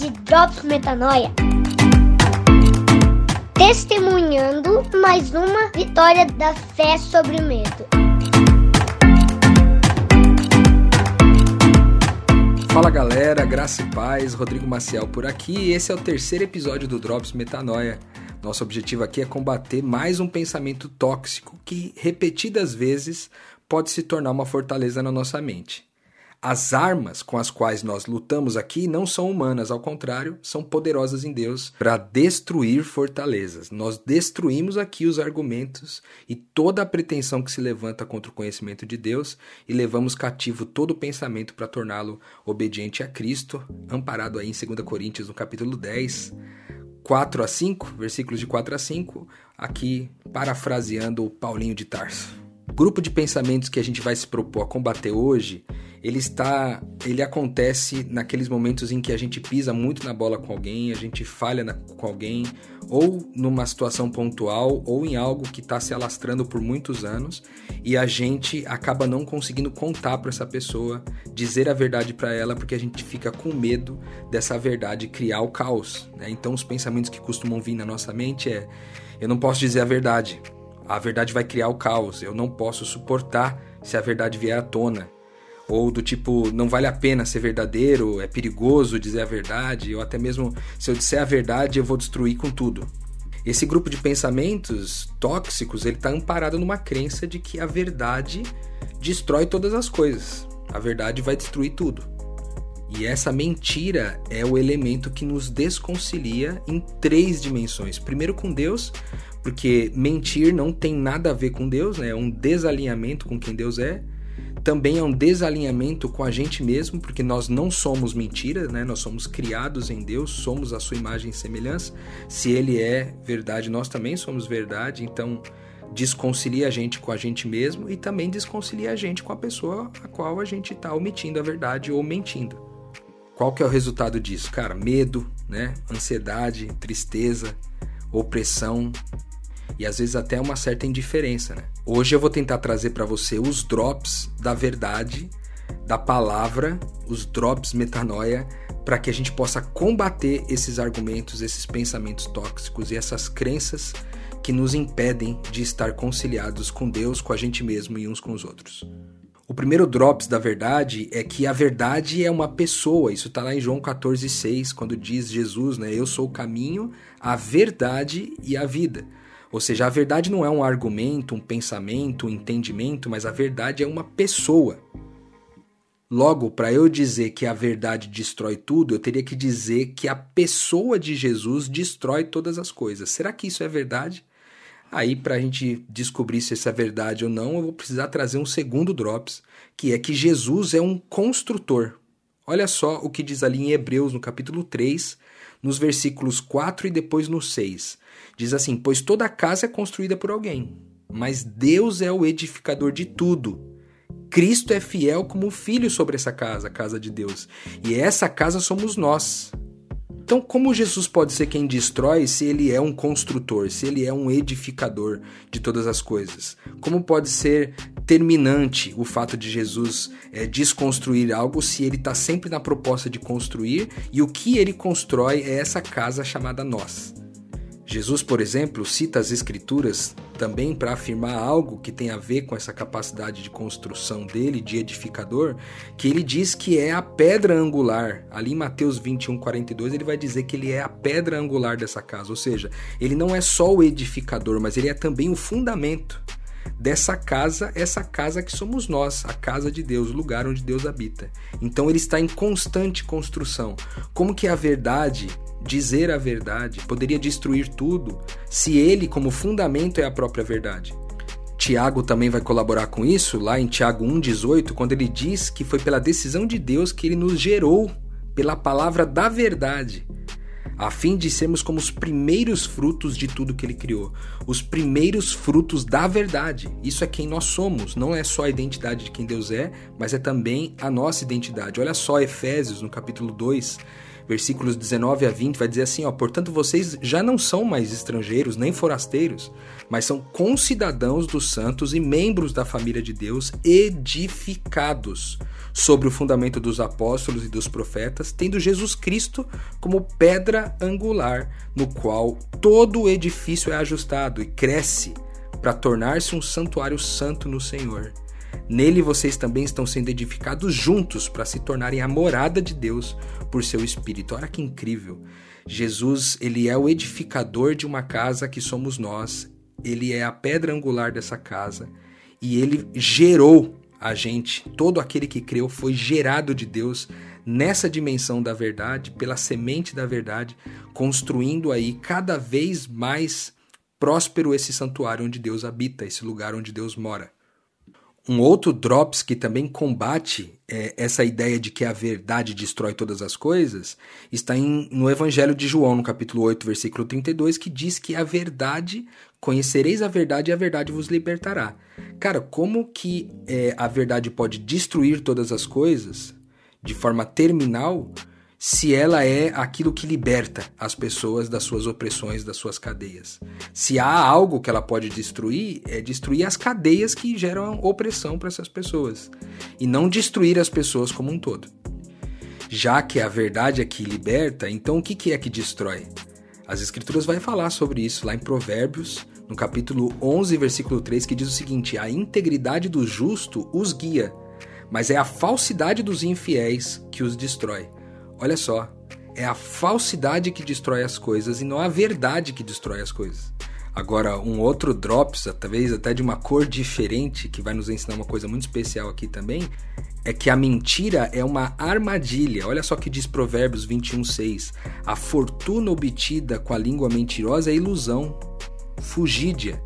de Drops Metanoia. Testemunhando mais uma vitória da fé sobre o medo. Fala galera, graça e paz, Rodrigo Maciel por aqui e esse é o terceiro episódio do Drops Metanoia. Nosso objetivo aqui é combater mais um pensamento tóxico que, repetidas vezes, pode se tornar uma fortaleza na nossa mente. As armas com as quais nós lutamos aqui não são humanas, ao contrário, são poderosas em Deus para destruir fortalezas. Nós destruímos aqui os argumentos e toda a pretensão que se levanta contra o conhecimento de Deus e levamos cativo todo o pensamento para torná-lo obediente a Cristo, amparado aí em 2 Coríntios, no capítulo 10, 4 a 5, versículos de 4 a 5, aqui parafraseando o Paulinho de Tarso. O grupo de pensamentos que a gente vai se propor a combater hoje ele está, ele acontece naqueles momentos em que a gente pisa muito na bola com alguém, a gente falha na, com alguém, ou numa situação pontual, ou em algo que está se alastrando por muitos anos, e a gente acaba não conseguindo contar para essa pessoa, dizer a verdade para ela, porque a gente fica com medo dessa verdade criar o caos. Né? Então, os pensamentos que costumam vir na nossa mente é: eu não posso dizer a verdade, a verdade vai criar o caos, eu não posso suportar se a verdade vier à tona ou do tipo, não vale a pena ser verdadeiro, é perigoso dizer a verdade, ou até mesmo se eu disser a verdade eu vou destruir com tudo. Esse grupo de pensamentos tóxicos, ele está amparado numa crença de que a verdade destrói todas as coisas. A verdade vai destruir tudo. E essa mentira é o elemento que nos desconcilia em três dimensões. Primeiro com Deus, porque mentir não tem nada a ver com Deus, né? é um desalinhamento com quem Deus é também é um desalinhamento com a gente mesmo, porque nós não somos mentira, né? Nós somos criados em Deus, somos a sua imagem e semelhança. Se ele é verdade, nós também somos verdade, então desconcilia a gente com a gente mesmo e também desconcilia a gente com a pessoa a qual a gente está omitindo a verdade ou mentindo. Qual que é o resultado disso? Cara, medo, né? Ansiedade, tristeza, opressão, e às vezes até uma certa indiferença, né? Hoje eu vou tentar trazer para você os drops da verdade, da palavra, os drops metanoia, para que a gente possa combater esses argumentos, esses pensamentos tóxicos e essas crenças que nos impedem de estar conciliados com Deus, com a gente mesmo e uns com os outros. O primeiro drops da verdade é que a verdade é uma pessoa. Isso está lá em João 14,6, quando diz Jesus, né? Eu sou o caminho, a verdade e a vida. Ou seja, a verdade não é um argumento, um pensamento, um entendimento, mas a verdade é uma pessoa. Logo, para eu dizer que a verdade destrói tudo, eu teria que dizer que a pessoa de Jesus destrói todas as coisas. Será que isso é verdade? Aí, para a gente descobrir se isso é verdade ou não, eu vou precisar trazer um segundo drops, que é que Jesus é um construtor. Olha só o que diz ali em Hebreus, no capítulo 3, nos versículos 4 e depois no 6. Diz assim: Pois toda casa é construída por alguém, mas Deus é o edificador de tudo. Cristo é fiel como filho sobre essa casa, a casa de Deus. E essa casa somos nós. Então, como Jesus pode ser quem destrói se ele é um construtor, se ele é um edificador de todas as coisas? Como pode ser terminante o fato de Jesus é, desconstruir algo se ele está sempre na proposta de construir e o que ele constrói é essa casa chamada nós? Jesus, por exemplo, cita as Escrituras também para afirmar algo que tem a ver com essa capacidade de construção dele, de edificador, que ele diz que é a pedra angular. Ali em Mateus 21, 42, ele vai dizer que ele é a pedra angular dessa casa, ou seja, ele não é só o edificador, mas ele é também o fundamento dessa casa, essa casa que somos nós, a casa de Deus, o lugar onde Deus habita. Então ele está em constante construção. Como que a verdade dizer a verdade, poderia destruir tudo, se ele, como fundamento, é a própria verdade. Tiago também vai colaborar com isso, lá em Tiago 1,18, quando ele diz que foi pela decisão de Deus que ele nos gerou, pela palavra da verdade, a fim de sermos como os primeiros frutos de tudo que ele criou, os primeiros frutos da verdade. Isso é quem nós somos, não é só a identidade de quem Deus é, mas é também a nossa identidade. Olha só Efésios, no capítulo 2, versículos 19 a 20, vai dizer assim: ó, portanto vocês já não são mais estrangeiros nem forasteiros, mas são concidadãos dos santos e membros da família de Deus, edificados sobre o fundamento dos apóstolos e dos profetas, tendo Jesus Cristo como pedra angular, no qual todo o edifício é ajustado e cresce para tornar-se um santuário santo no Senhor. Nele vocês também estão sendo edificados juntos para se tornarem a morada de Deus por seu espírito. Olha que incrível. Jesus, ele é o edificador de uma casa que somos nós. Ele é a pedra angular dessa casa e ele gerou a gente. Todo aquele que creu foi gerado de Deus nessa dimensão da verdade, pela semente da verdade, construindo aí cada vez mais próspero esse santuário onde Deus habita, esse lugar onde Deus mora. Um outro drops que também combate é, essa ideia de que a verdade destrói todas as coisas está em, no Evangelho de João, no capítulo 8, versículo 32, que diz que a verdade, conhecereis a verdade e a verdade vos libertará. Cara, como que é, a verdade pode destruir todas as coisas de forma terminal se ela é aquilo que liberta as pessoas das suas opressões, das suas cadeias. Se há algo que ela pode destruir, é destruir as cadeias que geram opressão para essas pessoas e não destruir as pessoas como um todo. Já que a verdade é que liberta, então o que é que destrói? As escrituras vai falar sobre isso lá em Provérbios, no capítulo 11, versículo 3, que diz o seguinte: A integridade do justo os guia, mas é a falsidade dos infiéis que os destrói. Olha só, é a falsidade que destrói as coisas e não a verdade que destrói as coisas. Agora, um outro drops, talvez até de uma cor diferente, que vai nos ensinar uma coisa muito especial aqui também, é que a mentira é uma armadilha. Olha só que diz Provérbios 21:6. A fortuna obtida com a língua mentirosa é ilusão, fugídia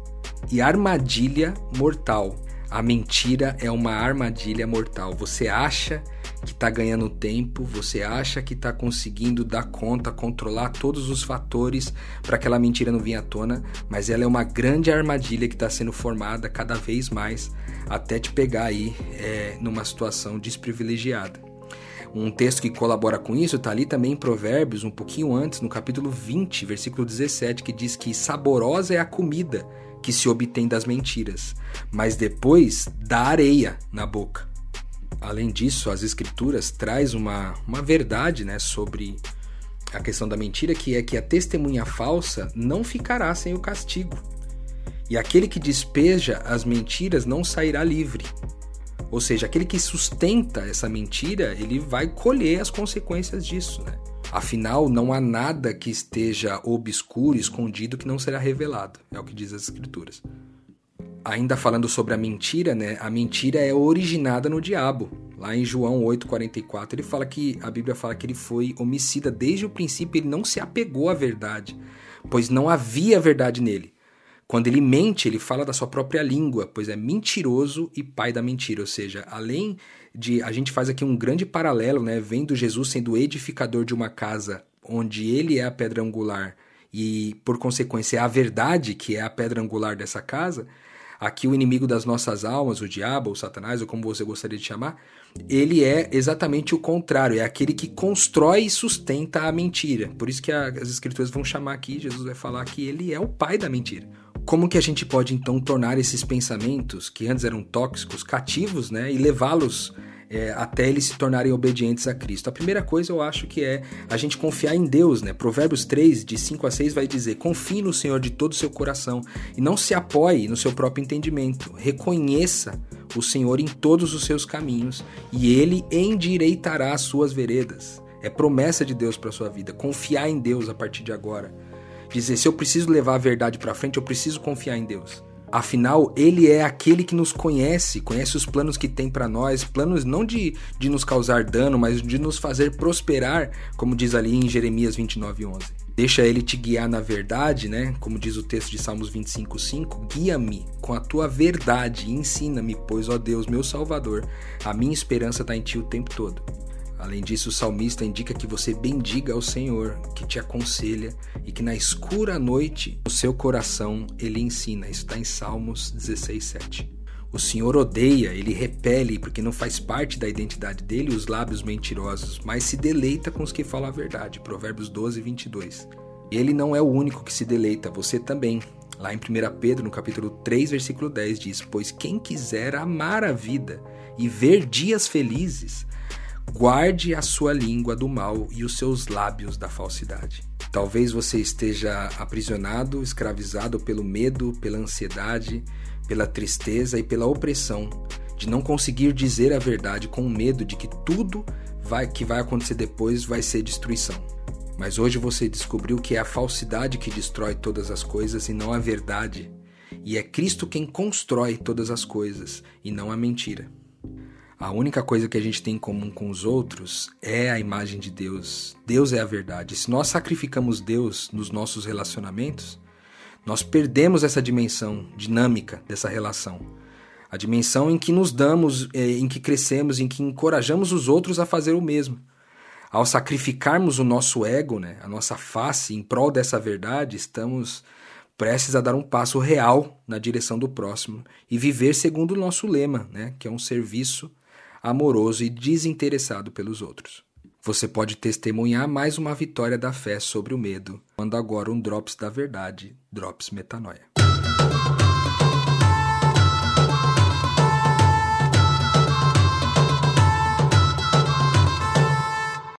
e armadilha mortal. A mentira é uma armadilha mortal. Você acha que está ganhando tempo, você acha que está conseguindo dar conta, controlar todos os fatores para aquela mentira não vir à tona, mas ela é uma grande armadilha que está sendo formada cada vez mais até te pegar aí é, numa situação desprivilegiada. Um texto que colabora com isso está ali também em Provérbios, um pouquinho antes, no capítulo 20, versículo 17, que diz que saborosa é a comida que se obtém das mentiras, mas depois dá areia na boca. Além disso, as escrituras traz uma, uma verdade né, sobre a questão da mentira, que é que a testemunha falsa não ficará sem o castigo. E aquele que despeja as mentiras não sairá livre. Ou seja, aquele que sustenta essa mentira, ele vai colher as consequências disso, né? Afinal, não há nada que esteja obscuro, escondido, que não será revelado. É o que diz as escrituras ainda falando sobre a mentira, né? A mentira é originada no diabo. Lá em João 8:44, ele fala que a Bíblia fala que ele foi homicida desde o princípio, ele não se apegou à verdade, pois não havia verdade nele. Quando ele mente, ele fala da sua própria língua, pois é mentiroso e pai da mentira. Ou seja, além de. A gente faz aqui um grande paralelo, né? Vendo Jesus sendo edificador de uma casa onde ele é a pedra angular e, por consequência, é a verdade que é a pedra angular dessa casa. Aqui o inimigo das nossas almas, o diabo, ou Satanás, ou como você gostaria de chamar, ele é exatamente o contrário, é aquele que constrói e sustenta a mentira. Por isso que as escrituras vão chamar aqui, Jesus vai falar que ele é o pai da mentira. Como que a gente pode então tornar esses pensamentos que antes eram tóxicos cativos, né, e levá-los é, até eles se tornarem obedientes a Cristo. A primeira coisa eu acho que é a gente confiar em Deus, né? Provérbios 3, de 5 a 6, vai dizer: confie no Senhor de todo o seu coração e não se apoie no seu próprio entendimento. Reconheça o Senhor em todos os seus caminhos e ele endireitará as suas veredas. É promessa de Deus para sua vida. Confiar em Deus a partir de agora. Dizer, se eu preciso levar a verdade para frente, eu preciso confiar em Deus. Afinal, ele é aquele que nos conhece, conhece os planos que tem para nós, planos não de, de nos causar dano, mas de nos fazer prosperar, como diz ali em Jeremias 29:11. Deixa ele te guiar na verdade, né? Como diz o texto de Salmos 25:5, guia-me com a tua verdade ensina-me, pois ó Deus, meu Salvador, a minha esperança está em ti o tempo todo. Além disso, o salmista indica que você bendiga ao Senhor, que te aconselha e que na escura noite, o seu coração ele ensina. Isso está em Salmos 16, 7. O Senhor odeia, ele repele, porque não faz parte da identidade dele os lábios mentirosos, mas se deleita com os que falam a verdade. Provérbios 12, 22. Ele não é o único que se deleita, você também. Lá em 1 Pedro, no capítulo 3, versículo 10, diz: Pois quem quiser amar a vida e ver dias felizes, guarde a sua língua do mal e os seus lábios da falsidade. Talvez você esteja aprisionado, escravizado pelo medo, pela ansiedade, pela tristeza e pela opressão de não conseguir dizer a verdade com medo de que tudo vai, que vai acontecer depois vai ser destruição. Mas hoje você descobriu que é a falsidade que destrói todas as coisas e não a verdade. E é Cristo quem constrói todas as coisas e não a mentira. A única coisa que a gente tem em comum com os outros é a imagem de Deus. Deus é a verdade. Se nós sacrificamos Deus nos nossos relacionamentos, nós perdemos essa dimensão dinâmica dessa relação. A dimensão em que nos damos, eh, em que crescemos, em que encorajamos os outros a fazer o mesmo. Ao sacrificarmos o nosso ego, né, a nossa face em prol dessa verdade, estamos prestes a dar um passo real na direção do próximo e viver segundo o nosso lema, né, que é um serviço amoroso e desinteressado pelos outros. Você pode testemunhar mais uma vitória da fé sobre o medo, quando agora um Drops da Verdade, Drops Metanoia.